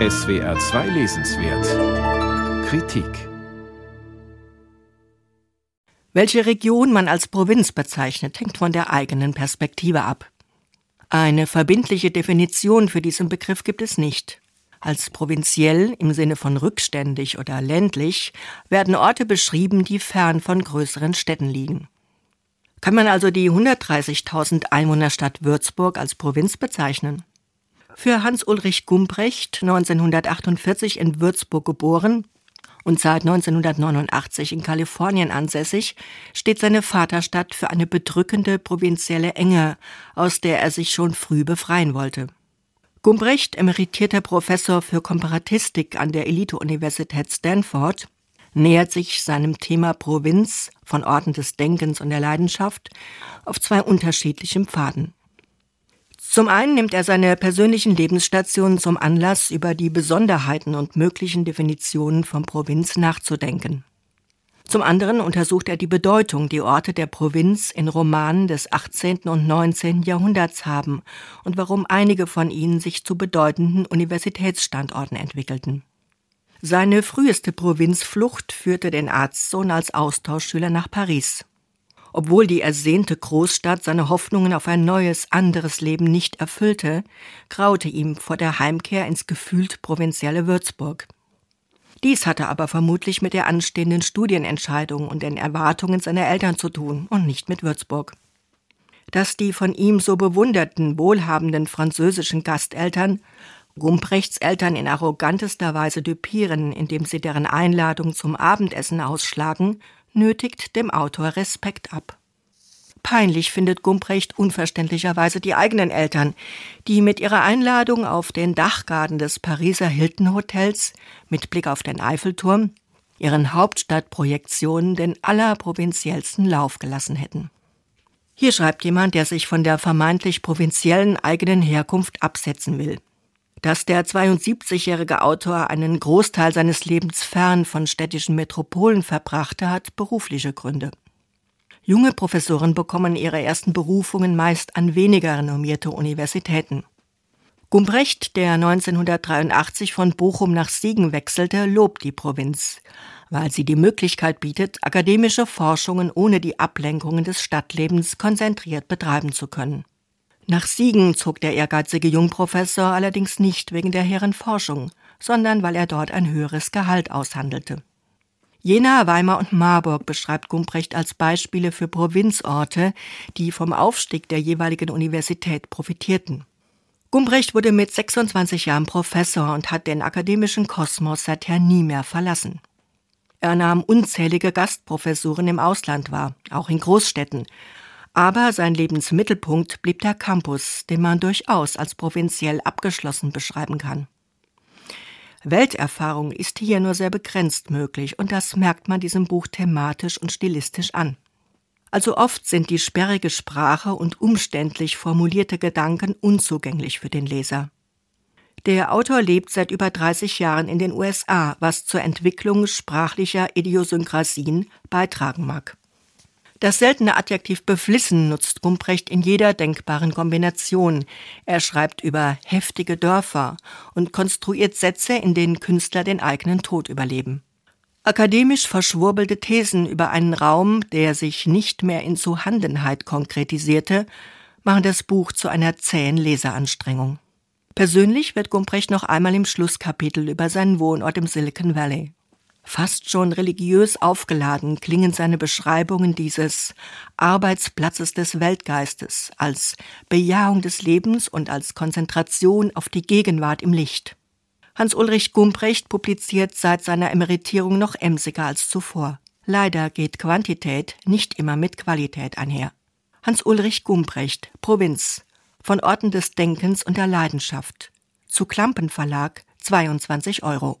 SWR 2 Lesenswert Kritik Welche Region man als Provinz bezeichnet, hängt von der eigenen Perspektive ab. Eine verbindliche Definition für diesen Begriff gibt es nicht. Als provinziell im Sinne von rückständig oder ländlich werden Orte beschrieben, die fern von größeren Städten liegen. Kann man also die 130.000 Einwohnerstadt Würzburg als Provinz bezeichnen? Für Hans-Ulrich Gumprecht, 1948 in Würzburg geboren und seit 1989 in Kalifornien ansässig, steht seine Vaterstadt für eine bedrückende provinzielle Enge, aus der er sich schon früh befreien wollte. Gumbrecht, emeritierter Professor für Komparatistik an der Elite-Universität Stanford, nähert sich seinem Thema Provinz von Orten des Denkens und der Leidenschaft auf zwei unterschiedlichen Pfaden. Zum einen nimmt er seine persönlichen Lebensstationen zum Anlass, über die Besonderheiten und möglichen Definitionen von Provinz nachzudenken. Zum anderen untersucht er die Bedeutung, die Orte der Provinz in Romanen des 18. und 19. Jahrhunderts haben und warum einige von ihnen sich zu bedeutenden Universitätsstandorten entwickelten. Seine früheste Provinzflucht führte den Arztsohn als Austauschschüler nach Paris. Obwohl die ersehnte Großstadt seine Hoffnungen auf ein neues, anderes Leben nicht erfüllte, graute ihm vor der Heimkehr ins gefühlt provinzielle Würzburg. Dies hatte aber vermutlich mit der anstehenden Studienentscheidung und den Erwartungen seiner Eltern zu tun und nicht mit Würzburg. Dass die von ihm so bewunderten, wohlhabenden französischen Gasteltern Gumprechts Eltern in arrogantester Weise düpieren, indem sie deren Einladung zum Abendessen ausschlagen, nötigt dem Autor Respekt ab. Peinlich findet Gumprecht unverständlicherweise die eigenen Eltern, die mit ihrer Einladung auf den Dachgarten des Pariser Hilton Hotels mit Blick auf den Eiffelturm ihren Hauptstadtprojektionen den allerprovinziellsten Lauf gelassen hätten. Hier schreibt jemand, der sich von der vermeintlich provinziellen eigenen Herkunft absetzen will dass der 72-jährige Autor einen Großteil seines Lebens fern von städtischen Metropolen verbrachte, hat berufliche Gründe. Junge Professoren bekommen ihre ersten Berufungen meist an weniger renommierte Universitäten. Gumbrecht, der 1983 von Bochum nach Siegen wechselte, lobt die Provinz, weil sie die Möglichkeit bietet, akademische Forschungen ohne die Ablenkungen des Stadtlebens konzentriert betreiben zu können. Nach Siegen zog der ehrgeizige Jungprofessor allerdings nicht wegen der hehren Forschung, sondern weil er dort ein höheres Gehalt aushandelte. Jena, Weimar und Marburg beschreibt Gumprecht als Beispiele für Provinzorte, die vom Aufstieg der jeweiligen Universität profitierten. Gumprecht wurde mit 26 Jahren Professor und hat den akademischen Kosmos seither nie mehr verlassen. Er nahm unzählige Gastprofessuren im Ausland wahr, auch in Großstädten, aber sein Lebensmittelpunkt blieb der Campus, den man durchaus als provinziell abgeschlossen beschreiben kann. Welterfahrung ist hier nur sehr begrenzt möglich, und das merkt man diesem Buch thematisch und stilistisch an. Also oft sind die sperrige Sprache und umständlich formulierte Gedanken unzugänglich für den Leser. Der Autor lebt seit über 30 Jahren in den USA, was zur Entwicklung sprachlicher Idiosynkrasien beitragen mag. Das seltene Adjektiv beflissen nutzt Gumprecht in jeder denkbaren Kombination. Er schreibt über heftige Dörfer und konstruiert Sätze, in denen Künstler den eigenen Tod überleben. Akademisch verschwurbelte Thesen über einen Raum, der sich nicht mehr in Zuhandenheit konkretisierte, machen das Buch zu einer zähen Leseranstrengung. Persönlich wird Gumprecht noch einmal im Schlusskapitel über seinen Wohnort im Silicon Valley Fast schon religiös aufgeladen klingen seine Beschreibungen dieses Arbeitsplatzes des Weltgeistes als Bejahung des Lebens und als Konzentration auf die Gegenwart im Licht. Hans-Ulrich Gumprecht publiziert seit seiner Emeritierung noch emsiger als zuvor. Leider geht Quantität nicht immer mit Qualität einher. Hans-Ulrich Gumprecht, Provinz, von Orten des Denkens und der Leidenschaft. Zu Klampen Verlag, 22 Euro.